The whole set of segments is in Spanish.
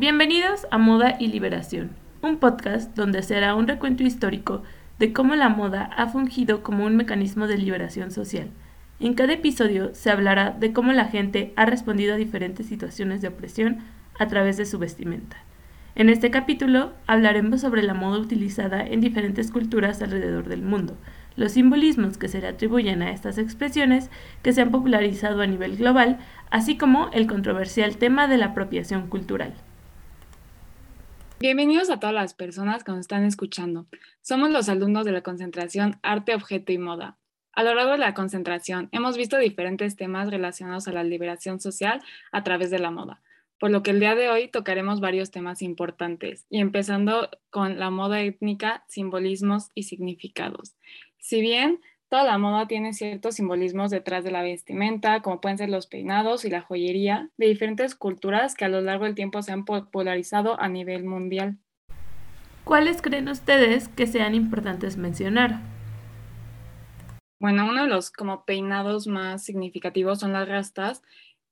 Bienvenidos a Moda y Liberación, un podcast donde se hará un recuento histórico de cómo la moda ha fungido como un mecanismo de liberación social. En cada episodio se hablará de cómo la gente ha respondido a diferentes situaciones de opresión a través de su vestimenta. En este capítulo hablaremos sobre la moda utilizada en diferentes culturas alrededor del mundo, los simbolismos que se le atribuyen a estas expresiones que se han popularizado a nivel global, así como el controversial tema de la apropiación cultural. Bienvenidos a todas las personas que nos están escuchando. Somos los alumnos de la concentración Arte, Objeto y Moda. A lo largo de la concentración hemos visto diferentes temas relacionados a la liberación social a través de la moda, por lo que el día de hoy tocaremos varios temas importantes, y empezando con la moda étnica, simbolismos y significados. Si bien Toda la moda tiene ciertos simbolismos detrás de la vestimenta, como pueden ser los peinados y la joyería, de diferentes culturas que a lo largo del tiempo se han popularizado a nivel mundial. ¿Cuáles creen ustedes que sean importantes mencionar? Bueno, uno de los como peinados más significativos son las rastas,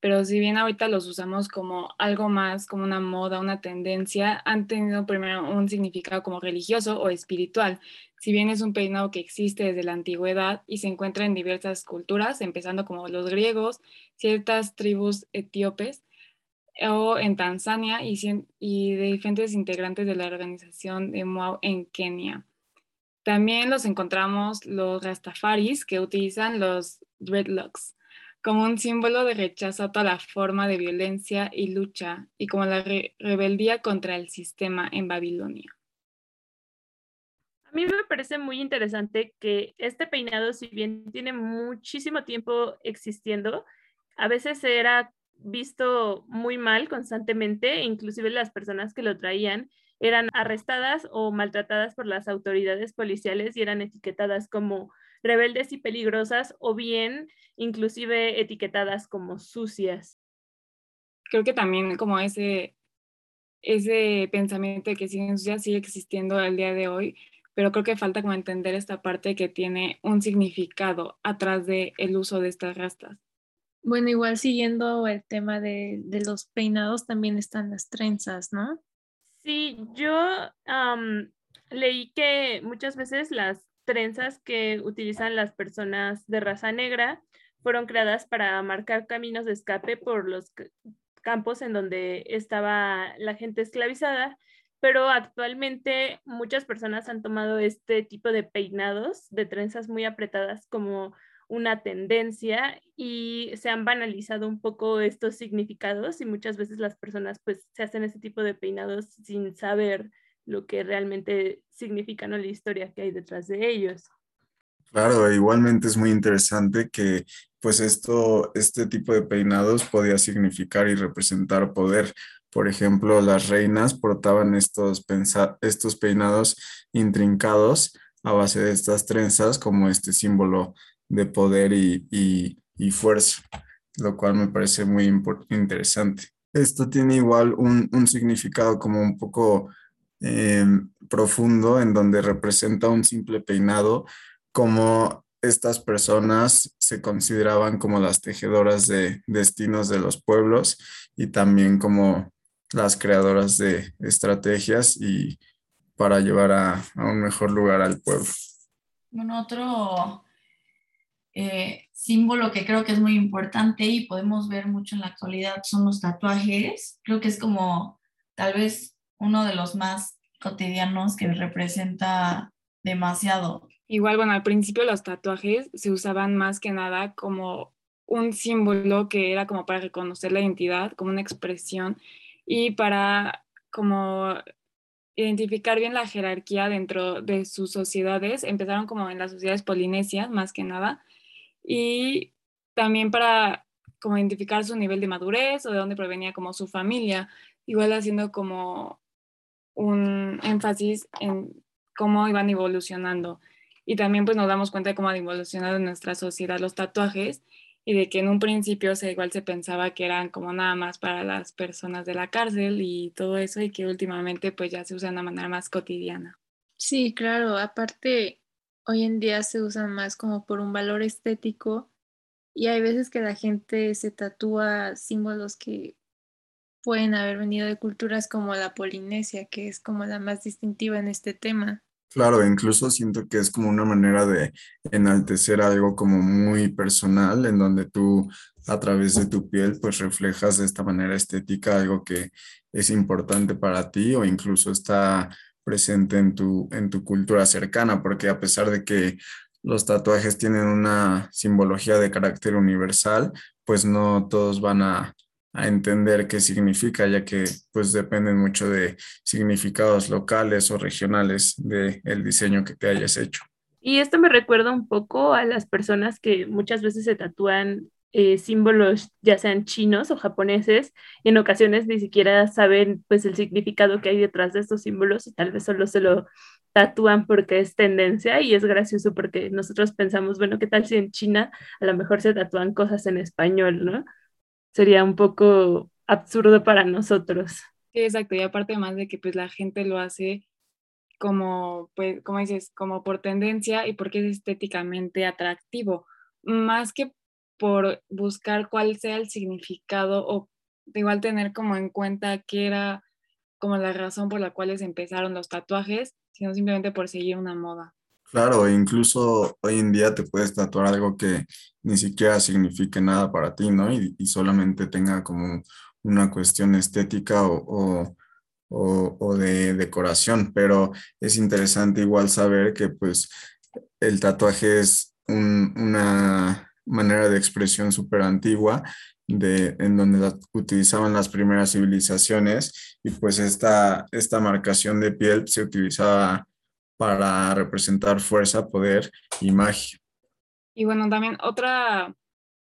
pero si bien ahorita los usamos como algo más, como una moda, una tendencia, han tenido primero un significado como religioso o espiritual. Si bien es un peinado que existe desde la antigüedad y se encuentra en diversas culturas, empezando como los griegos, ciertas tribus etíopes, o en Tanzania y, de diferentes integrantes de la organización de Moab en Kenia. También los encontramos los rastafaris que utilizan los dreadlocks como un símbolo de rechazo a toda la forma de violencia y lucha, y como la rebeldía contra el sistema en Babilonia. A mí me parece muy interesante que este peinado, si bien tiene muchísimo tiempo existiendo, a veces era visto muy mal constantemente, inclusive las personas que lo traían eran arrestadas o maltratadas por las autoridades policiales y eran etiquetadas como rebeldes y peligrosas o bien inclusive etiquetadas como sucias. Creo que también como ese, ese pensamiento de que siguen sucias sigue existiendo al día de hoy, pero creo que falta como entender esta parte que tiene un significado atrás del el uso de estas rastas. Bueno, igual siguiendo el tema de, de los peinados, también están las trenzas, ¿no? Sí, yo leí que muchas veces las trenzas que utilizan las personas de raza negra fueron creadas para marcar caminos de escape por los campos en donde estaba la gente esclavizada, pero actualmente muchas personas han tomado este tipo de peinados de trenzas muy apretadas como una tendencia y se han banalizado un poco estos significados y muchas veces las personas pues se hacen ese tipo de peinados sin saber lo que realmente significan la historia que hay detrás de ellos. Claro, igualmente es muy interesante que pues esto, este tipo de peinados podía significar y representar poder. Por ejemplo, las reinas portaban estos, estos peinados intrincados a base de estas trenzas como este símbolo de poder y, fuerza, lo cual me parece muy interesante. Esto tiene igual un, un significado como un poco Em, profundo en donde representa un simple peinado, como estas personas se consideraban como las tejedoras de destinos de los pueblos y también como las creadoras de estrategias y para llevar a, un mejor lugar al pueblo. Bueno, otro eh, símbolo que creo que es muy importante y podemos ver mucho en la actualidad son los tatuajes. Creo que es como tal vez uno de los más cotidianos que representa demasiado. Igual, bueno, al principio los tatuajes se usaban más que nada como un símbolo que era como para reconocer la identidad, como una expresión y para como identificar bien la jerarquía dentro de sus sociedades. Empezaron como en las sociedades polinesias, más que nada, y también para como identificar su nivel de madurez o de dónde provenía como su familia, igual haciendo como un énfasis en cómo iban evolucionando. Y también pues nos damos cuenta de cómo han evolucionado en nuestra sociedad los tatuajes y de que en un principio o igual se pensaba que eran como nada más para las personas de la cárcel y todo eso y que últimamente pues ya se usan de manera más cotidiana. Sí, claro, aparte hoy en día se usan más como por un valor estético y hay veces que la gente se tatúa símbolos que pueden haber venido de culturas como la Polinesia, que es como la más distintiva en este tema. Claro, incluso siento que es como una manera de enaltecer algo como muy personal, en donde tú a través de tu piel pues reflejas de esta manera estética algo que es importante para ti o incluso está presente en tu, en tu cultura cercana, porque a pesar de que los tatuajes tienen una simbología de carácter universal, pues no todos van a a entender qué significa, ya que pues dependen mucho de significados locales o regionales del el diseño que te hayas hecho. Y esto me recuerda un poco a las personas que muchas veces se tatúan eh, símbolos, ya sean chinos o japoneses, y en ocasiones ni siquiera saben pues el significado que hay detrás de estos símbolos y tal vez solo se lo tatúan porque es tendencia y es gracioso porque nosotros pensamos, bueno, ¿qué tal si en China a lo mejor se tatúan cosas en español, ¿no? Sería un poco absurdo para nosotros. Exacto, y aparte más de que pues la gente lo hace como, pues, como dices, como por tendencia y porque es estéticamente atractivo, más que por buscar cuál sea el significado o igual tener como en cuenta qué era como la razón por la cual empezaron los tatuajes, sino simplemente por seguir una moda. Claro, incluso hoy en día te puedes tatuar algo que ni siquiera signifique nada para ti, ¿no? Y, solamente tenga como una cuestión estética o, de decoración, pero es interesante igual saber que pues el tatuaje es una manera de expresión súper antigua de, en donde utilizaban las primeras civilizaciones y pues esta, esta marcación de piel se utilizaba para representar fuerza, poder y magia. Y bueno, también otra,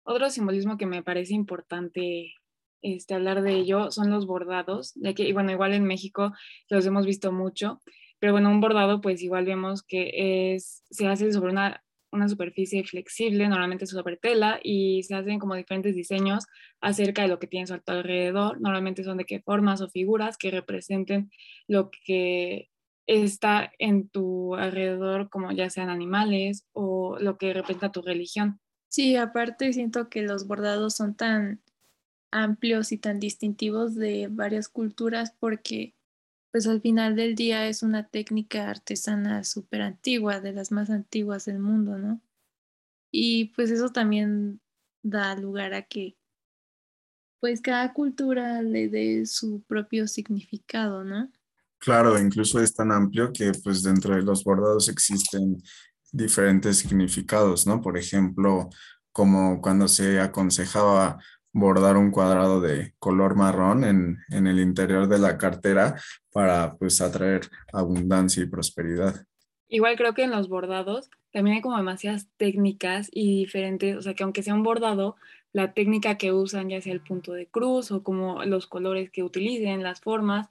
otro simbolismo que me parece importante este, hablar de ello son los bordados, ya que, y bueno, igual en México los hemos visto mucho, pero bueno, un bordado pues igual vemos que es, se hace sobre una, una superficie flexible, normalmente sobre tela, y se hacen como diferentes diseños acerca de lo que tienes a alrededor. Normalmente son de qué formas o figuras que representen lo que está en tu alrededor, como ya sean animales o lo que representa tu religión. Sí, aparte siento que los bordados son tan amplios y tan distintivos de varias culturas porque pues al final del día es una técnica artesana súper antigua, de las más antiguas del mundo, ¿no? Y pues eso también da lugar a que pues cada cultura le dé su propio significado, ¿no? Claro, incluso es tan amplio que pues dentro de los bordados existen diferentes significados, ¿no? Por ejemplo, como cuando se aconsejaba bordar un cuadrado de color marrón en, en el interior de la cartera para pues atraer abundancia y prosperidad. Igual creo que en los bordados también hay como demasiadas técnicas y diferentes, o sea que aunque sea un bordado, la técnica que usan, ya sea el punto de cruz o como los colores que utilicen, las formas,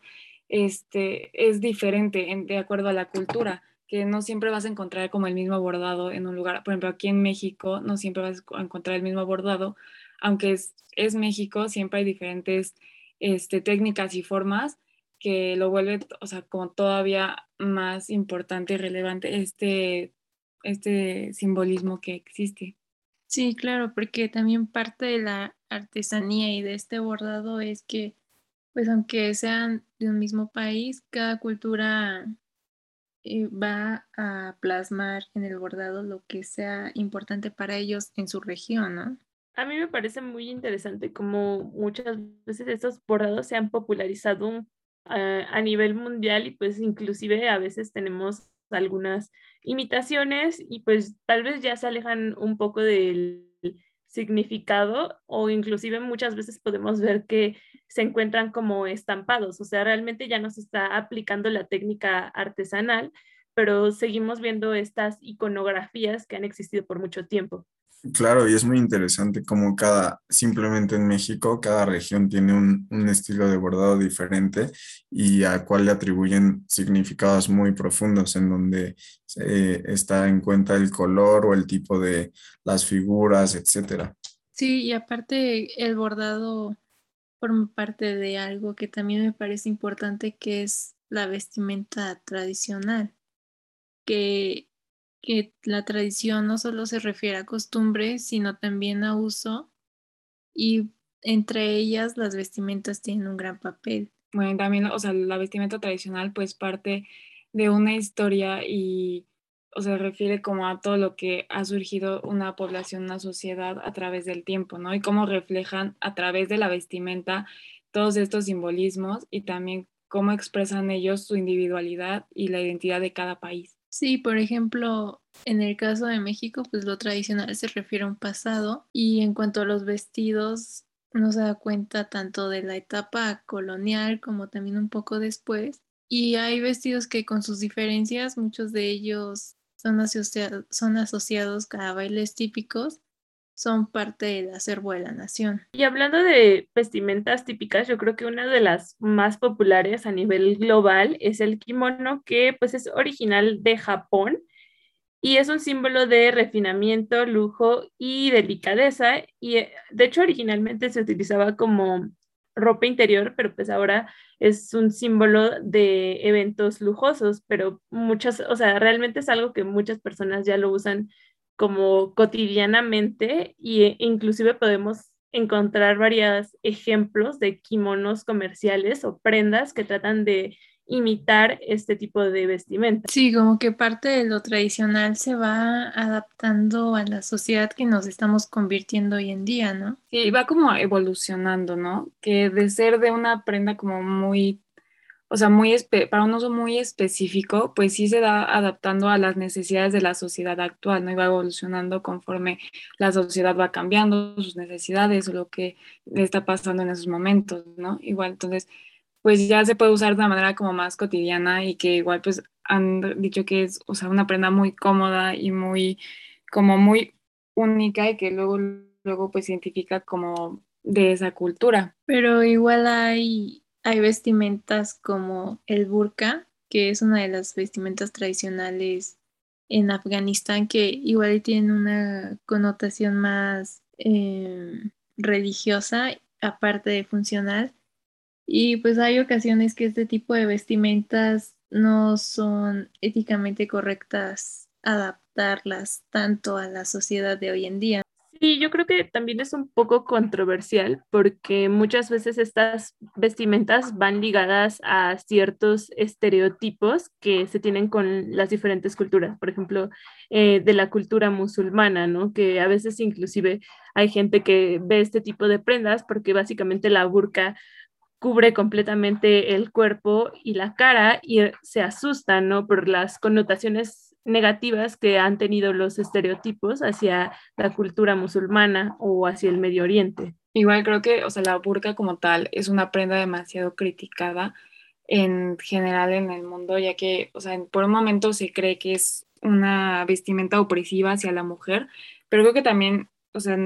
este, es diferente de acuerdo a la cultura, que no siempre vas a encontrar como el mismo bordado en un lugar. Por ejemplo, aquí en México no siempre vas a encontrar el mismo bordado, aunque es, es México, siempre hay diferentes este, técnicas y formas que lo vuelve, o sea, como todavía más importante y relevante este, este simbolismo que existe. Sí, claro, porque también parte de la artesanía y de este bordado es que pues aunque sean de un mismo país, cada cultura eh, va a plasmar en el bordado lo que sea importante para ellos en su región, ¿no? A mí me parece muy interesante cómo muchas veces estos bordados se han popularizado ah, a nivel mundial y pues inclusive a veces tenemos algunas imitaciones y pues tal vez ya se alejan un poco del significado o inclusive muchas veces podemos ver que se encuentran como estampados, o sea, realmente ya no se está aplicando la técnica artesanal, pero seguimos viendo estas iconografías que han existido por mucho tiempo. Claro, y es muy interesante como cada, simplemente en México, cada región tiene un, estilo de bordado diferente y al cual le atribuyen significados muy profundos en donde eh, está en cuenta el color o el tipo de las figuras, etcétera. Sí, y aparte el bordado forma parte de algo que también me parece importante, que es la vestimenta tradicional, que que la tradición no solo se refiere a costumbres, sino también a uso y entre ellas las vestimentas tienen un gran papel. Bueno, también, o sea, la vestimenta tradicional pues parte de una historia y, o sea, refiere como a todo lo que ha surgido una población, una sociedad a través del tiempo, ¿no? Y cómo reflejan a través de la vestimenta todos estos simbolismos y también cómo expresan ellos su individualidad y la identidad de cada país. Sí, por ejemplo, en el caso de México, pues lo tradicional se refiere a un pasado y en cuanto a los vestidos, no se da cuenta tanto de la etapa colonial como también un poco después. Y hay vestidos que con sus diferencias, muchos de ellos son, asociados a bailes típicos, son parte del acervo de la nación. Y hablando de vestimentas típicas, yo creo que una de las más populares a nivel global es el kimono, que pues es original de Japón y es un símbolo de refinamiento, lujo y delicadeza. Y eh, de hecho originalmente se utilizaba como ropa interior, pero pues ahora es un símbolo de eventos lujosos, pero muchas, o sea, realmente es algo que muchas personas ya lo usan como cotidianamente y inclusive podemos encontrar varios ejemplos de kimonos comerciales o prendas que tratan de imitar este tipo de vestimenta. Sí, como que parte de lo tradicional se va adaptando a la sociedad que nos estamos convirtiendo hoy en día, ¿no? Sí, va como evolucionando, ¿no? Que de ser de una prenda como muy, o sea, muy para un uso muy específico, pues sí se va adaptando a las necesidades de la sociedad actual, ¿no? Y va evolucionando conforme la sociedad va cambiando sus necesidades o lo que está pasando en esos momentos, ¿no? Igual, entonces pues ya se puede usar de una manera como más cotidiana y que igual pues han dicho que es, o sea, una prenda muy cómoda y muy, como muy única y que luego, luego pues identifica como de esa cultura. Pero igual hay, hay vestimentas como el burka, que es una de las vestimentas tradicionales en Afganistán, que igual tienen una connotación más em, religiosa, aparte de funcional y pues hay ocasiones que este tipo de vestimentas no son éticamente correctas adaptarlas tanto a la sociedad de hoy en día. Sí, yo creo que también es un poco controversial porque muchas veces estas vestimentas van ligadas a ciertos estereotipos que se tienen con las diferentes culturas, por ejemplo, eh, de la cultura musulmana, ¿no? Que a veces inclusive hay gente que ve este tipo de prendas porque básicamente la burka cubre completamente el cuerpo y la cara y se asustan, ¿no? Por las connotaciones negativas que han tenido los estereotipos hacia la cultura musulmana o hacia el Medio Oriente. Igual creo que, o sea, la burka como tal es una prenda demasiado criticada en general en el mundo, ya que, o sea, por un momento se cree que es una vestimenta opresiva hacia la mujer, pero creo que también, o sea,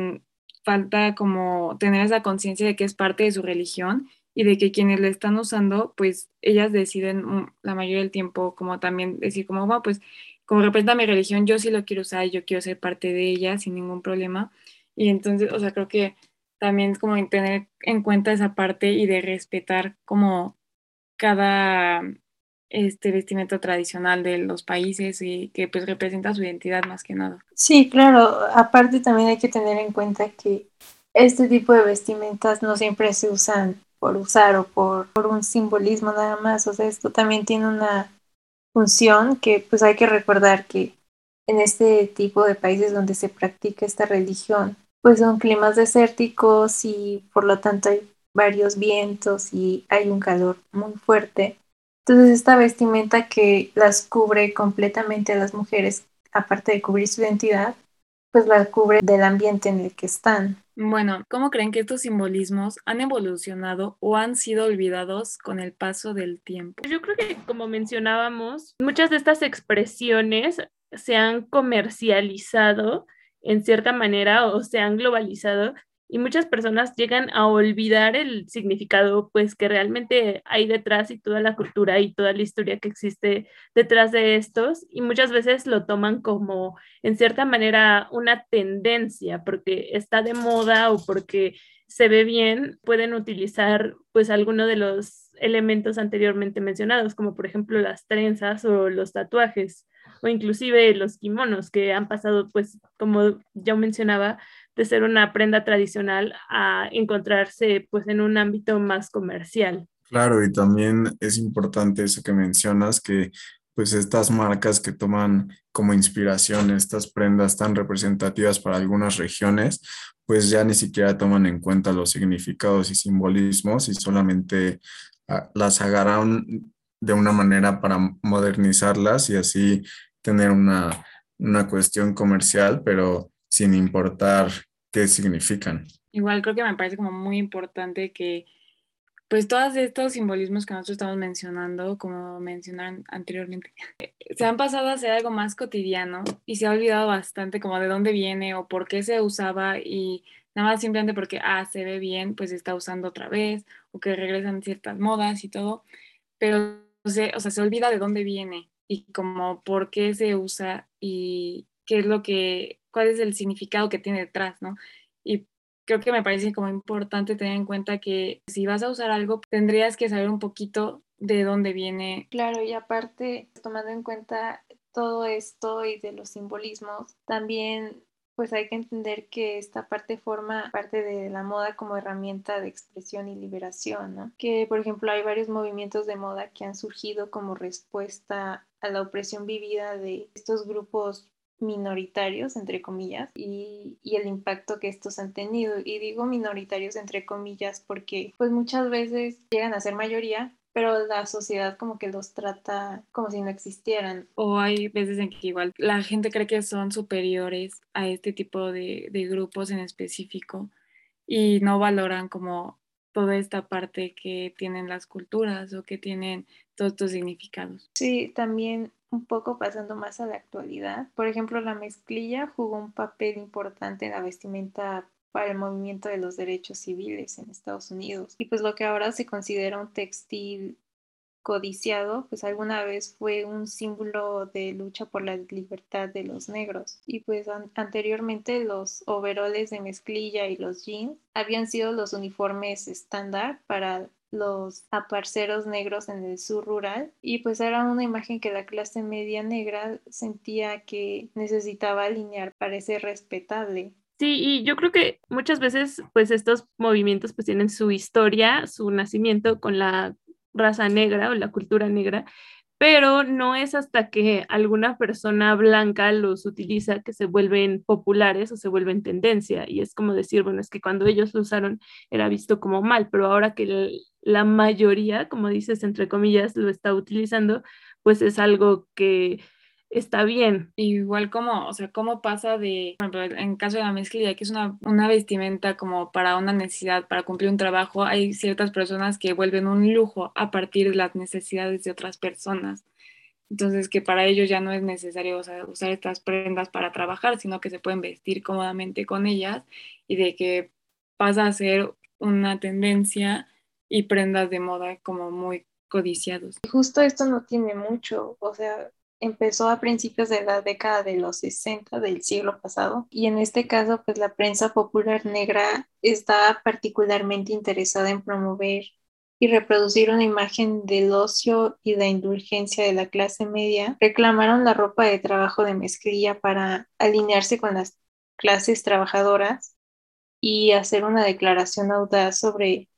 falta como tener esa conciencia de que es parte de su religión y de que quienes le están usando, pues ellas deciden mm, la mayoría del tiempo como también decir como, bueno, pues como representa mi religión, yo sí lo quiero usar, yo quiero ser parte de ella sin ningún problema. Y entonces, o sea, creo que también es como tener en cuenta esa parte y de respetar como cada este vestimenta tradicional de los países y que pues representa su identidad más que nada. Sí, claro, aparte también hay que tener en cuenta que este tipo de vestimentas no siempre se usan por usar o por, por un simbolismo nada más. O sea, esto también tiene una función que pues hay que recordar que en este tipo de países donde se practica esta religión, pues son climas desérticos y por lo tanto hay varios vientos y hay un calor muy fuerte. Entonces esta vestimenta que las cubre completamente a las mujeres, aparte de cubrir su identidad, pues la cubre del ambiente en el que están. Bueno, ¿cómo creen que estos simbolismos han evolucionado o han sido olvidados con el paso del tiempo? Yo creo que, como mencionábamos, muchas de estas expresiones se han comercializado en cierta manera o se han globalizado y muchas personas llegan a olvidar el significado pues que realmente hay detrás y toda la cultura y toda la historia que existe detrás de estos y muchas veces lo toman como en cierta manera una tendencia porque está de moda o porque se ve bien, pueden utilizar pues alguno de los elementos anteriormente mencionados como por ejemplo las trenzas o los tatuajes o inclusive los kimonos que han pasado pues como ya mencionaba de ser una prenda tradicional a encontrarse pues en un ámbito más comercial. Claro, y también es importante eso que mencionas, que pues estas marcas que toman como inspiración estas prendas tan representativas para algunas regiones, pues ya ni siquiera toman en cuenta los significados y simbolismos y solamente ah, las agarran de una manera para modernizarlas y así tener una, una cuestión comercial, pero sin importar qué significan. Igual creo que me parece como muy importante que pues todos estos simbolismos que nosotros estamos mencionando, como mencionaron anteriormente, se han pasado a ser algo más cotidiano y se ha olvidado bastante como de dónde viene o por qué se usaba y nada más simplemente porque, ah, se ve bien, pues se está usando otra vez o que regresan ciertas modas y todo, pero o sea, se olvida de dónde viene y como por qué se usa y qué es lo que, cuál es el significado que tiene detrás, ¿no? Y creo que me parece como importante tener en cuenta que si vas a usar algo, tendrías que saber un poquito de dónde viene. Claro, y aparte, tomando en cuenta todo esto y de los simbolismos, también pues hay que entender que esta parte forma parte de la moda como herramienta de expresión y liberación, ¿no? Que por ejemplo hay varios movimientos de moda que han surgido como respuesta a la opresión vivida de estos grupos minoritarios, entre comillas, y, el impacto que estos han tenido. Y digo minoritarios, entre comillas, porque pues muchas veces llegan a ser mayoría, pero la sociedad como que los trata como si no existieran. O hay veces en que igual la gente cree que son superiores a este tipo de, de grupos en específico y no valoran como toda esta parte que tienen las culturas o que tienen todos estos significados. Sí, también un poco pasando más a la actualidad. Por ejemplo, la mezclilla jugó un papel importante en la vestimenta para el movimiento de los derechos civiles en Estados Unidos. Y pues lo que ahora se considera un textil codiciado, pues alguna vez fue un símbolo de lucha por la libertad de los negros. Y pues anteriormente los overoles de mezclilla y los jeans habían sido los uniformes estándar para los aparceros negros en el sur rural y pues era una imagen que la clase media negra sentía que necesitaba alinear para ser respetable. Sí, y yo creo que muchas veces pues estos movimientos pues tienen su historia, su nacimiento con la raza negra o la cultura negra, pero no es hasta que alguna persona blanca los utiliza que se vuelven populares o se vuelven tendencia. Y es como decir, bueno, es que cuando ellos lo usaron era visto como mal, pero ahora que la mayoría, como dices, entre comillas, lo está utilizando, pues es algo que está bien. Igual como, o sea, cómo pasa de, por ejemplo, en caso de la mezclilla, que es una, una vestimenta como para una necesidad, para cumplir un trabajo, hay ciertas personas que vuelven un lujo a partir de las necesidades de otras personas. Entonces, que para ellos ya no es necesario usar estas prendas para trabajar, sino que se pueden vestir cómodamente con ellas y de que pasa a ser una tendencia y prendas de moda como muy codiciados. Justo esto no tiene mucho, o sea, empezó a principios de la década de los 60 del siglo pasado y en este caso pues la prensa popular negra está particularmente interesada en promover y reproducir una imagen del ocio y la indulgencia de la clase media, reclamaron la ropa de trabajo de mezclilla para alinearse con las clases trabajadoras y hacer una declaración audaz sobre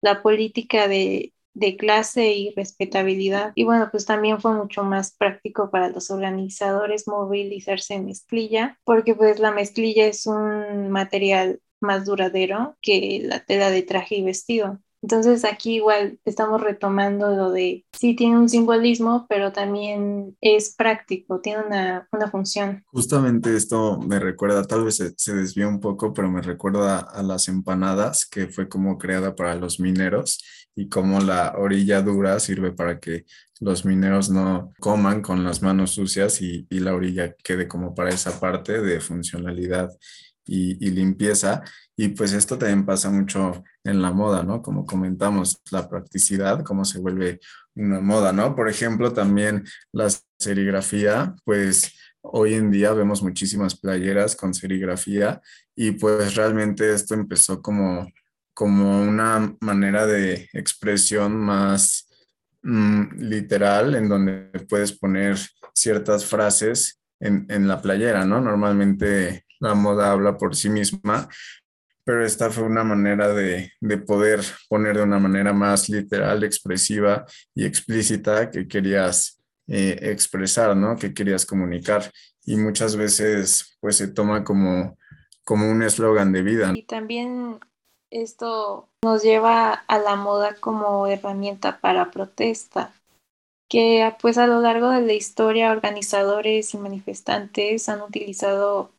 la política de de clase y respetabilidad. Y bueno, pues también fue mucho más práctico para los organizadores movilizarse en mezclilla, porque pues la mezclilla es un material más duradero que la tela de traje y vestido. Entonces aquí igual estamos retomando lo de, sí tiene un simbolismo, pero también es práctico, tiene una, función. Justamente esto me recuerda, tal vez se, se desvía un poco, pero me recuerda a las empanadas, que fue como creada para los mineros y cómo la orilla dura sirve para que los mineros no coman con las manos sucias y, y la orilla quede como para esa parte de funcionalidad y, limpieza. Y pues esto también pasa mucho en la moda, ¿no? Como comentamos, la practicidad, cómo se vuelve una moda, ¿no? Por ejemplo, también la serigrafía, pues hoy en día vemos muchísimas playeras con serigrafía y pues realmente esto empezó como, como una manera de expresión más mm, literal en donde puedes poner ciertas frases en, en la playera, ¿no? Normalmente la moda habla por sí misma, pero esta fue una manera de, de, poder poner de una manera más literal, expresiva y explícita que querías eh, expresar, ¿no? Que querías comunicar. Y muchas veces pues se toma como, como un eslogan de vida. Y también esto nos lleva a la moda como herramienta para protesta, que pues a lo largo de la historia organizadores y manifestantes han utilizado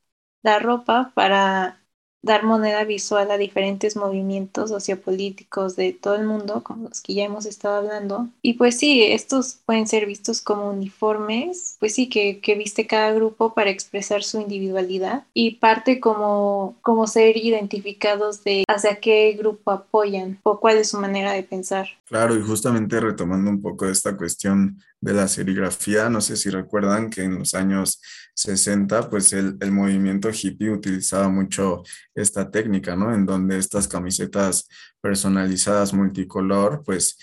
la ropa para dar moneda visual a diferentes movimientos sociopolíticos de todo el mundo, como los que ya hemos estado hablando. Y pues sí, estos pueden ser vistos como uniformes, pues sí, que, que viste cada grupo para expresar su individualidad y parte como, como ser identificados de hacia qué grupo apoyan o cuál es su manera de pensar. Claro, y justamente retomando un poco esta cuestión de la serigrafía. No sé si recuerdan que en los años 60, pues el, el, movimiento hippie utilizaba mucho esta técnica, ¿no? En donde estas camisetas personalizadas multicolor, pues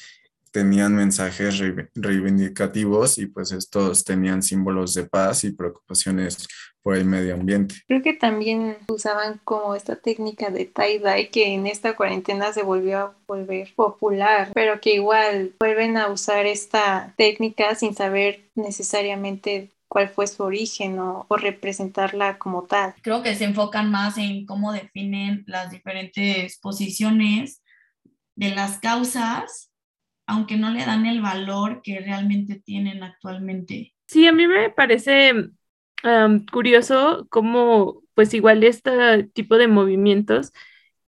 tenían mensajes reivindicativos y pues estos tenían símbolos de paz y preocupaciones por el medio ambiente. Creo que también usaban como esta técnica de tie-dye que en esta cuarentena se volvió a volver popular, pero que igual vuelven a usar esta técnica sin saber necesariamente cuál fue su origen o, o, representarla como tal. Creo que se enfocan más en cómo definen las diferentes posiciones de las causas aunque no le dan el valor que realmente tienen actualmente. Sí, a mí me parece um, curioso cómo, pues igual este tipo de movimientos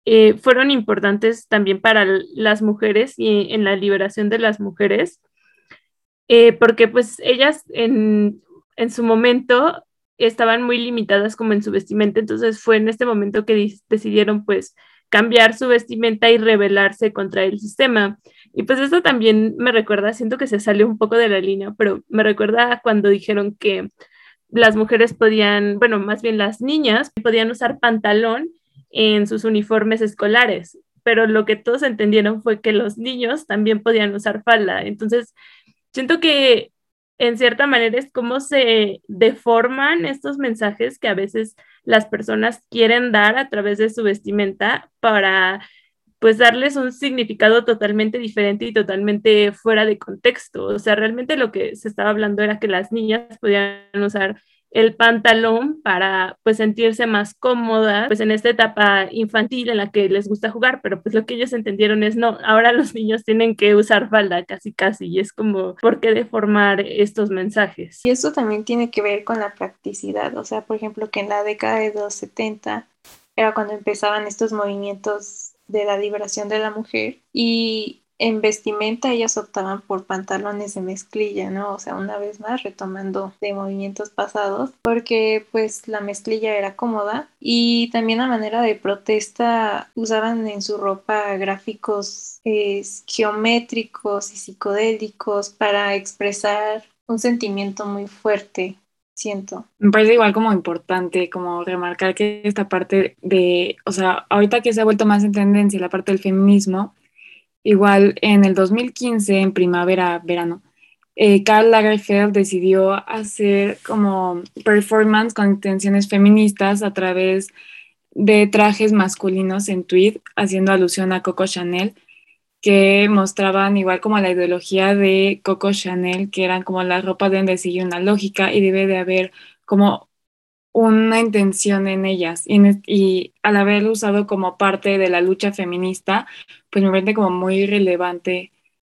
eh, fueron importantes también para las mujeres y en la liberación de las mujeres, eh, porque pues ellas en, en su momento estaban muy limitadas como en su vestimenta, entonces fue en este momento que decidieron pues cambiar su vestimenta y rebelarse contra el sistema. Y pues esto también me recuerda, siento que se salió un poco de la línea, pero me recuerda cuando dijeron que las mujeres podían, bueno, más bien las niñas, podían usar pantalón en sus uniformes escolares, pero lo que todos entendieron fue que los niños también podían usar falda. Entonces, siento que en cierta manera es como se deforman estos mensajes que a veces las personas quieren dar a través de su vestimenta para pues darles un significado totalmente diferente y totalmente fuera de contexto. O sea, realmente lo que se estaba hablando era que las niñas podían usar el pantalón para pues sentirse más cómodas pues en esta etapa infantil en la que les gusta jugar, pero pues lo que ellos entendieron es no, ahora los niños tienen que usar falda casi casi y es como ¿por qué deformar estos mensajes? Y eso también tiene que ver con la practicidad, o sea, por ejemplo, que en la década de los 70 era cuando empezaban estos movimientos de la liberación de la mujer y en vestimenta ellas optaban por pantalones de mezclilla, ¿no? O sea, una vez más retomando de movimientos pasados, porque pues la mezclilla era cómoda y también a manera de protesta usaban en su ropa gráficos eh, geométricos y psicodélicos para expresar un sentimiento muy fuerte siento. Me parece igual como importante como remarcar que esta parte de, o sea, ahorita que se ha vuelto más en tendencia la parte del feminismo, Igual en el 2015, en primavera, verano, eh, Karl Lagerfeld decidió hacer como performance con intenciones feministas a través de trajes masculinos en tweet, haciendo alusión a Coco Chanel, que mostraban igual como la ideología de Coco Chanel, que eran como la ropa deben de seguir una lógica y debe de haber como una intención en ellas y, al haberlo usado como parte de la lucha feminista, pues me parece como muy relevante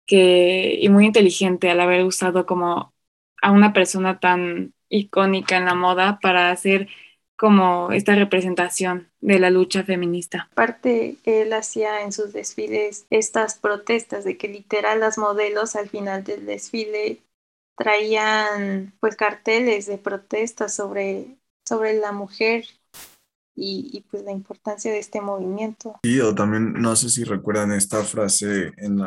que, y muy inteligente al haber usado como a una persona tan icónica en la moda para hacer como esta representación de la lucha feminista. Aparte, él hacía en sus desfiles estas protestas de que literal las modelos al final del desfile traían pues carteles de protesta sobre sobre la mujer y, pues la importancia de este movimiento. Sí, o también no sé si recuerdan esta frase en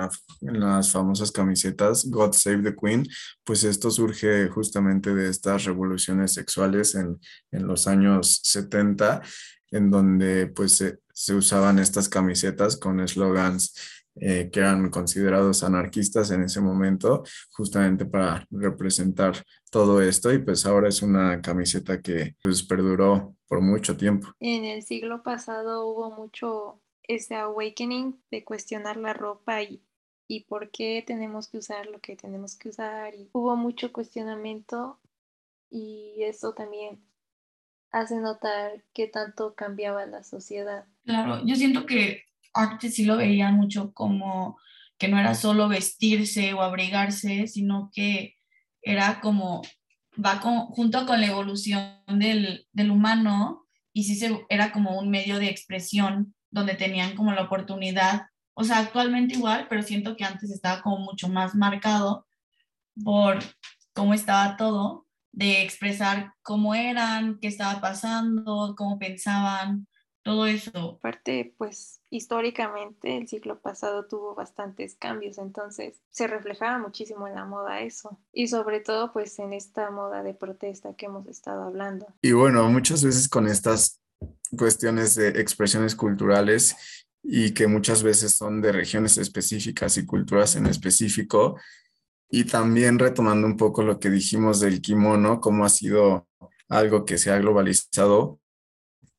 las famosas camisetas, God Save the Queen, pues esto surge justamente de estas revoluciones sexuales en, en los años 70, en donde pues se, se usaban estas camisetas con eslogans eh, que eran considerados anarquistas en ese momento, justamente para representar todo esto y pues ahora es una camiseta que pues perduró por mucho tiempo. En el siglo pasado hubo mucho ese awakening de cuestionar la ropa y, y por qué tenemos que usar lo que tenemos que usar y hubo mucho cuestionamiento y eso también hace notar qué tanto cambiaba la sociedad. Claro, yo siento que antes sí lo veía mucho como que no era solo vestirse o abrigarse, sino que era como, va junto con la evolución del, del humano y sí se, era como un medio de expresión donde tenían como la oportunidad, o sea, actualmente igual, pero siento que antes estaba como mucho más marcado por cómo estaba todo, de expresar cómo eran, qué estaba pasando, cómo pensaban, todo eso. Aparte, pues históricamente el siglo pasado tuvo bastantes cambios, entonces se reflejaba muchísimo en la moda eso y sobre todo pues en esta moda de protesta que hemos estado hablando. Y bueno, muchas veces con estas cuestiones de expresiones culturales y que muchas veces son de regiones específicas y culturas en específico, y también retomando un poco lo que dijimos del kimono, cómo ha sido algo que se ha globalizado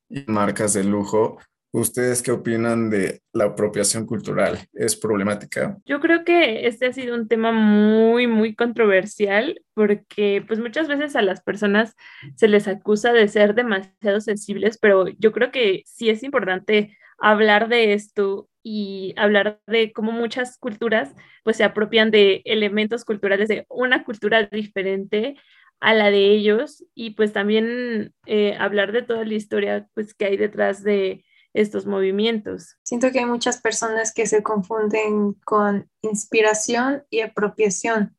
y marcas de lujo. ¿Ustedes qué opinan de la apropiación cultural? ¿Es problemática? Yo creo que este ha sido un tema muy, muy controversial porque pues muchas veces a las personas se les acusa de ser demasiado sensibles, pero yo creo que sí es importante hablar de esto y hablar de cómo muchas culturas pues se apropian de elementos culturales de una cultura diferente a la de ellos y pues también eh, hablar de toda la historia pues que hay detrás de estos movimientos. Siento que hay muchas personas que se confunden con inspiración y apropiación,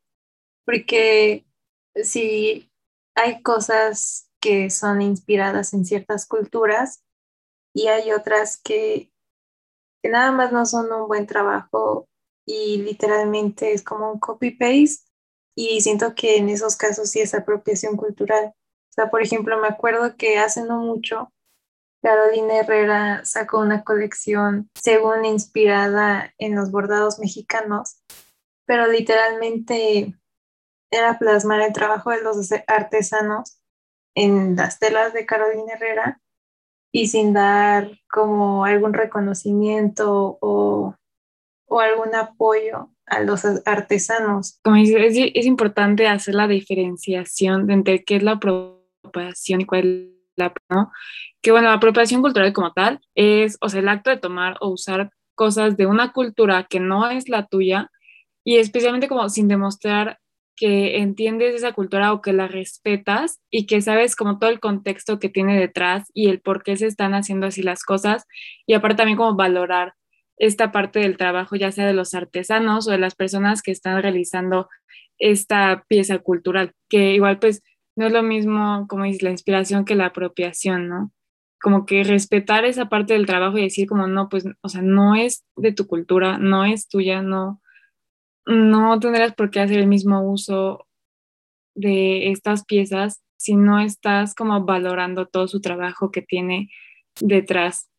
porque si hay cosas que son inspiradas en ciertas culturas y hay otras que que nada más no son un buen trabajo y literalmente es como un copy-paste y siento que en esos casos sí es apropiación cultural. O sea, por ejemplo, me acuerdo que hace no mucho Carolina Herrera sacó una colección según inspirada en los bordados mexicanos, pero literalmente era plasmar el trabajo de los artesanos en las telas de Carolina Herrera y sin dar como algún reconocimiento o, o algún apoyo a los artesanos. Como dices, es, importante hacer la diferenciación entre qué es la apropiación y cuál es la, ¿no? Que bueno, la apropiación cultural como tal es, o sea, el acto de tomar o usar cosas de una cultura que no es la tuya y especialmente como sin demostrar que entiendes esa cultura o que la respetas y que sabes como todo el contexto que tiene detrás y el por qué se están haciendo así las cosas y aparte también como valorar esta parte del trabajo ya sea de los artesanos o de las personas que están realizando esta pieza cultural, que igual pues no es lo mismo como dices la inspiración que la apropiación, ¿no? Como que respetar esa parte del trabajo y decir como no, pues, o sea, no es de tu cultura, no es tuya, no, no tendrás por qué hacer el mismo uso de estas piezas si no estás como valorando todo su trabajo que tiene detrás.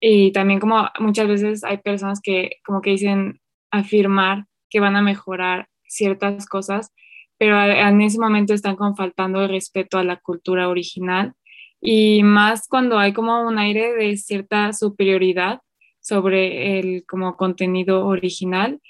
Y también como muchas veces hay personas que como que dicen afirmar que van a mejorar ciertas cosas, pero en ese momento están como faltando el respeto a la cultura original y más cuando hay como un aire de cierta superioridad sobre el como contenido original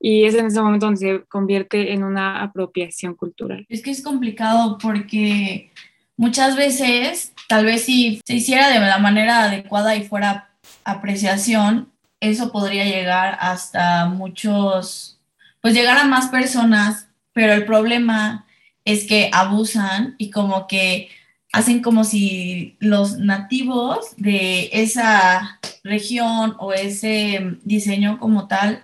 y es en ese momento donde se convierte en una apropiación cultural. Es que es complicado porque muchas veces, tal vez si se hiciera de la manera adecuada y fuera apreciación, eso podría llegar hasta muchos, pues llegar a más personas, pero el problema es que abusan y como que hacen como si los nativos de esa región o ese diseño como tal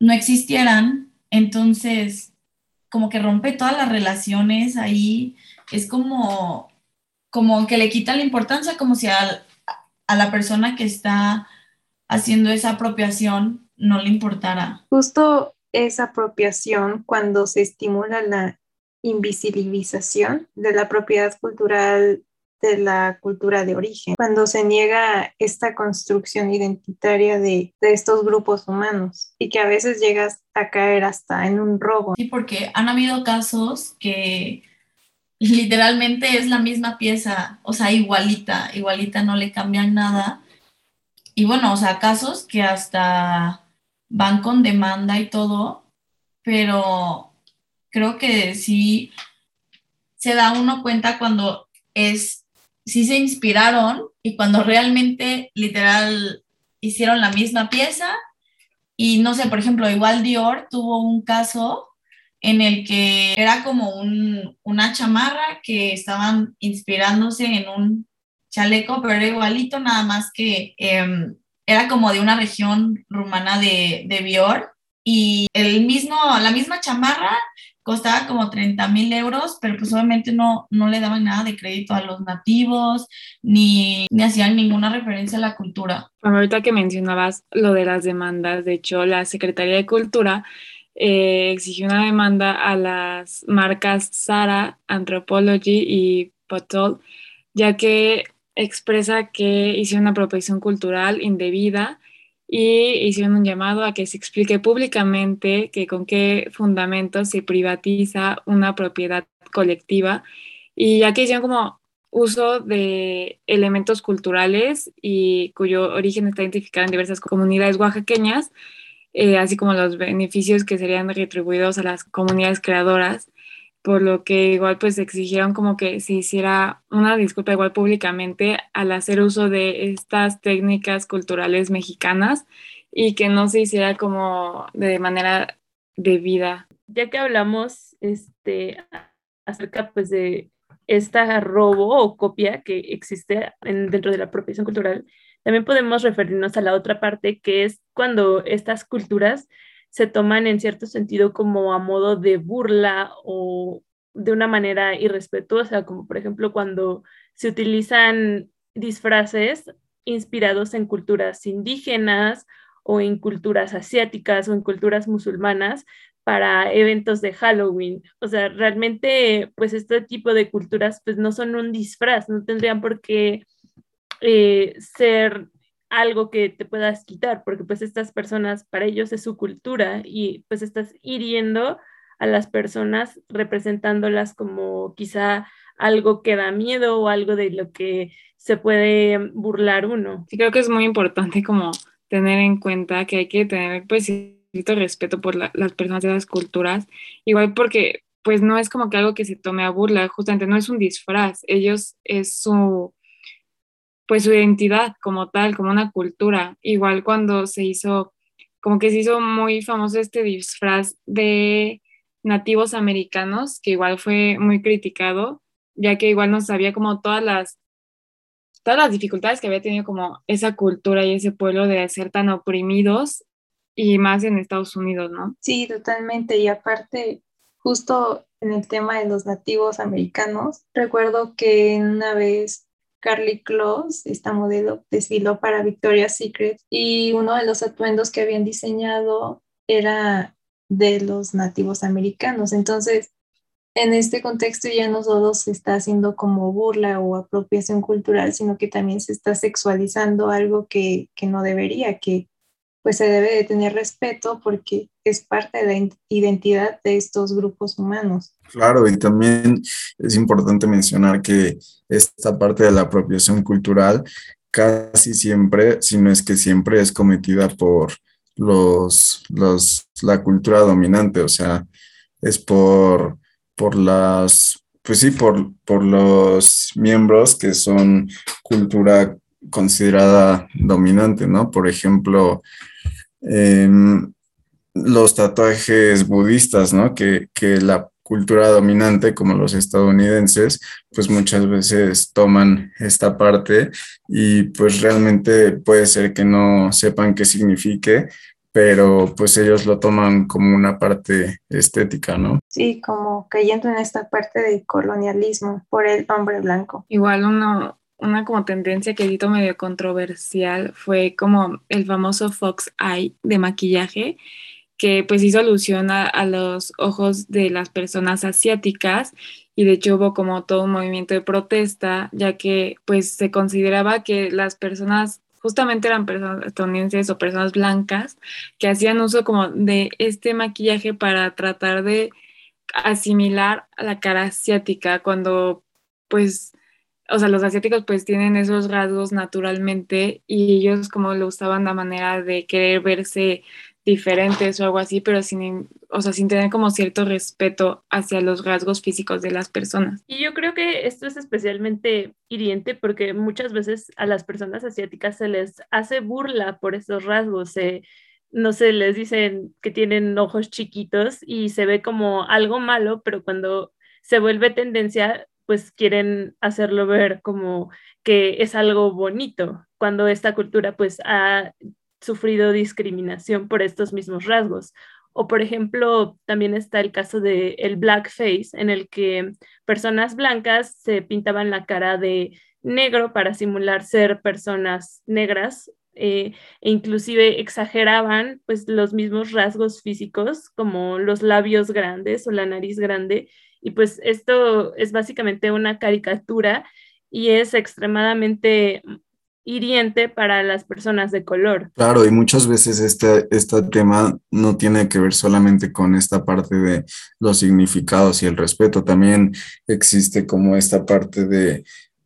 no existieran, entonces como que rompe todas las relaciones ahí, es como, como que le quita la importancia, como si a, a la persona que está haciendo esa apropiación no le importara. Justo esa apropiación cuando se estimula la invisibilización de la propiedad cultural de la cultura de origen, cuando se niega esta construcción identitaria de, de, estos grupos humanos y que a veces llegas a caer hasta en un robo. Sí, porque han habido casos que literalmente es la misma pieza, o sea, igualita, igualita, no le cambian nada. Y bueno, o sea, casos que hasta van con demanda y todo, pero creo que sí se da uno cuenta cuando es, sí se inspiraron y cuando realmente literal hicieron la misma pieza. Y no sé, por ejemplo, igual Dior tuvo un caso en el que era como un, una chamarra que estaban inspirándose en un chaleco, pero era igualito, nada más que em, era como de una región rumana de, de Bior y el mismo, la misma chamarra costaba como 30 mil euros, pero pues obviamente no, no le daban nada de crédito a los nativos, ni, ni hacían ninguna referencia a la cultura. ahorita que mencionabas lo de las demandas, de hecho la Secretaría de Cultura eh, exigió una demanda a las marcas Sara, Anthropology y Potol, ya que expresa que hicieron una apropiación cultural indebida y hicieron un llamado a que se explique públicamente que con qué fundamentos se privatiza una propiedad colectiva. Y ya que hicieron como uso de elementos culturales y cuyo origen está identificado en diversas comunidades oaxaqueñas, eh, así como los beneficios que serían retribuidos a las comunidades creadoras por lo que igual pues exigieron como que se hiciera una disculpa igual públicamente al hacer uso de estas técnicas culturales mexicanas y que no se hiciera como de manera debida. Ya que hablamos este, acerca pues de esta robo o copia que existe dentro de la apropiación cultural, también podemos referirnos a la otra parte que es cuando estas culturas se toman en cierto sentido como a modo de burla o de una manera irrespetuosa, como por ejemplo cuando se utilizan disfraces inspirados en culturas indígenas o en culturas asiáticas o en culturas musulmanas para eventos de Halloween. O sea, realmente, pues este tipo de culturas, pues no son un disfraz, no tendrían por qué eh, ser algo que te puedas quitar, porque pues estas personas, para ellos es su cultura y pues estás hiriendo a las personas representándolas como quizá algo que da miedo o algo de lo que se puede burlar uno. Sí, creo que es muy importante como tener en cuenta que hay que tener pues cierto respeto por las personas de las culturas, igual porque pues no es como que algo que se tome a burla, justamente no es un disfraz, ellos es su pues su identidad como tal, como una cultura. Igual cuando se hizo, como que se hizo muy famoso este disfraz de nativos americanos, que igual fue muy criticado, ya que igual no sabía como todas las todas las dificultades que había tenido como esa cultura y ese pueblo de ser tan oprimidos y más en Estados Unidos, ¿no? Sí, totalmente. Y aparte, justo en el tema de los nativos americanos, recuerdo que una vez Carly Close, esta modelo, desfiló para Victoria's Secret y uno de los atuendos que habían diseñado era de los nativos americanos. Entonces, en este contexto ya no solo se está haciendo como burla o apropiación cultural, sino que también se está sexualizando algo que, que no debería, que pues se debe de tener respeto porque es parte de la identidad de estos grupos humanos. Claro, y también es importante mencionar que esta parte de la apropiación cultural casi siempre, si no es que siempre, es cometida por los, los la cultura dominante, o sea, es por, por las, pues sí, por, por los miembros que son cultura considerada dominante, ¿no? Por ejemplo, los tatuajes budistas, ¿no? Que, que la cultura dominante como los estadounidenses, pues muchas veces toman esta parte y pues realmente puede ser que no sepan qué signifique, pero pues ellos lo toman como una parte estética, ¿no? Sí, como cayendo en esta parte de colonialismo por el hombre blanco. Igual uno, una como tendencia que edito medio controversial fue como el famoso Fox Eye de maquillaje, que pues hizo alusión a, a, los ojos de las personas asiáticas y de hecho hubo como todo un movimiento de protesta, ya que pues se consideraba que las personas justamente eran personas estadounidenses o personas blancas que hacían uso como de este maquillaje para tratar de asimilar a la cara asiática cuando pues o sea, los asiáticos pues tienen esos rasgos naturalmente y ellos como lo usaban de manera de querer verse diferentes o algo así, pero sin, o sea, sin tener como cierto respeto hacia los rasgos físicos de las personas. Y yo creo que esto es especialmente hiriente porque muchas veces a las personas asiáticas se les hace burla por esos rasgos, no sé, les dicen que tienen ojos chiquitos y se ve como algo malo, pero cuando se vuelve tendencia, pues quieren hacerlo ver como que es algo bonito, cuando esta cultura pues ha sufrido discriminación por estos mismos rasgos. O por ejemplo, también está el caso de el blackface, en el que personas blancas se pintaban la cara de negro para simular ser personas negras eh, e inclusive exageraban pues los mismos rasgos físicos como los labios grandes o la nariz grande y pues esto es básicamente una caricatura y es extremadamente hiriente para las personas de color. Claro, y muchas veces este, este tema no tiene que ver solamente con esta parte de los significados y el respeto, también existe como esta parte de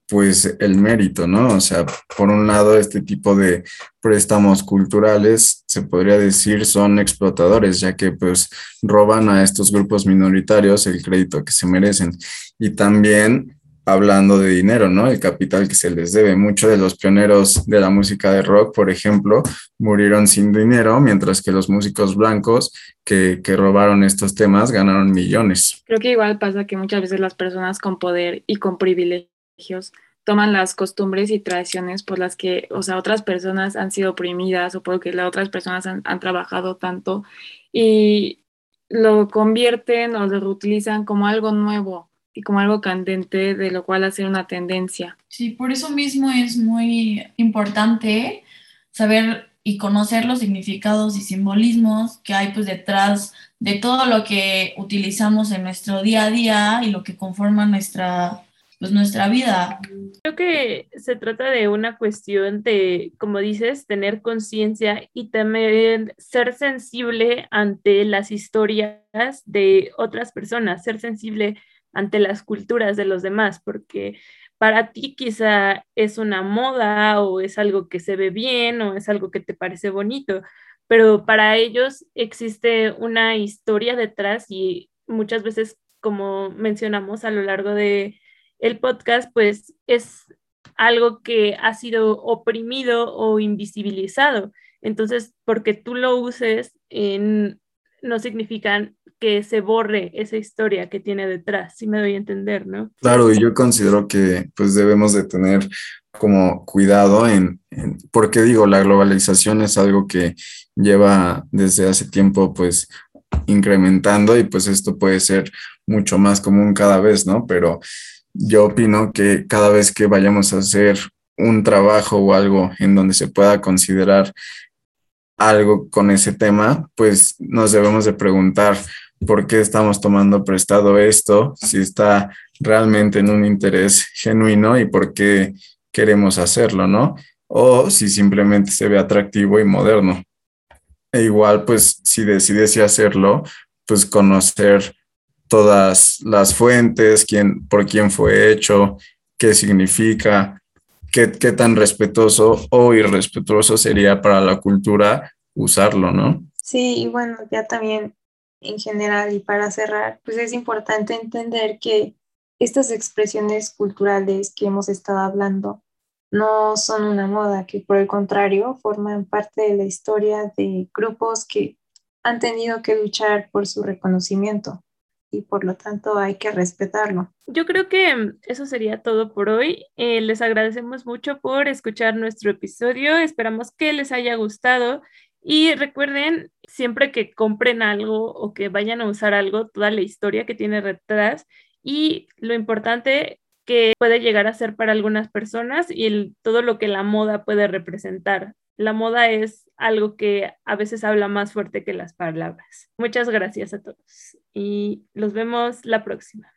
pues el mérito, ¿no? O sea, por un lado, este tipo de préstamos culturales, se podría decir, son explotadores, ya que pues roban a estos grupos minoritarios el crédito que se merecen. Y también hablando de dinero, ¿no? El capital que se les debe. Muchos de los pioneros de la música de rock, por ejemplo, murieron sin dinero, mientras que los músicos blancos que, que, robaron estos temas ganaron millones. Creo que igual pasa que muchas veces las personas con poder y con toman las costumbres y tradiciones por las que, o sea, otras personas han sido oprimidas o porque las otras personas han, han trabajado tanto y lo convierten o lo reutilizan como algo nuevo y como algo candente, de lo cual hacer una tendencia. Sí, por eso mismo es muy importante saber y conocer los significados y simbolismos que hay pues detrás de todo lo que utilizamos en nuestro día a día y lo que conforma nuestra pues nuestra vida. Creo que se trata de una cuestión de, como dices, tener conciencia y también ser sensible ante las historias de otras personas, ser sensible ante las culturas de los demás, porque para ti quizá es una moda o es algo que se ve bien o es algo que te parece bonito, pero para ellos existe una historia detrás y muchas veces, como mencionamos a lo largo de el podcast, pues es algo que ha sido oprimido o invisibilizado. Entonces, porque tú lo uses, en, no significa que se borre esa historia que tiene detrás, si me doy a entender, ¿no? Claro, y yo considero que pues debemos de tener como cuidado en, en, porque digo, la globalización es algo que lleva desde hace tiempo pues incrementando y pues esto puede ser mucho más común cada vez, ¿no? Pero yo opino que cada vez que vayamos a hacer un trabajo o algo en donde se pueda considerar algo con ese tema, pues nos debemos de preguntar por qué estamos tomando prestado esto, si está realmente en un interés genuino y por qué queremos hacerlo, ¿no? O si simplemente se ve atractivo y moderno. E igual, pues si decides hacerlo, pues conocer todas las fuentes, quién, por quién fue hecho, qué significa, qué, qué tan respetuoso o irrespetuoso sería para la cultura usarlo, ¿no? Sí, y bueno, ya también en general y para cerrar, pues es importante entender que estas expresiones culturales que hemos estado hablando no son una moda, que por el contrario forman parte de la historia de grupos que han tenido que luchar por su reconocimiento y por lo tanto hay que respetarlo. Yo creo que eso sería todo por hoy. Eh, les agradecemos mucho por escuchar nuestro episodio. Esperamos que les haya gustado y recuerden, siempre que compren algo o que vayan a usar algo, toda la historia que tiene detrás y lo importante que puede llegar a ser para algunas personas y todo lo que la moda puede representar la moda es algo que a veces habla más fuerte que las palabras. Muchas gracias a todos y los vemos la próxima.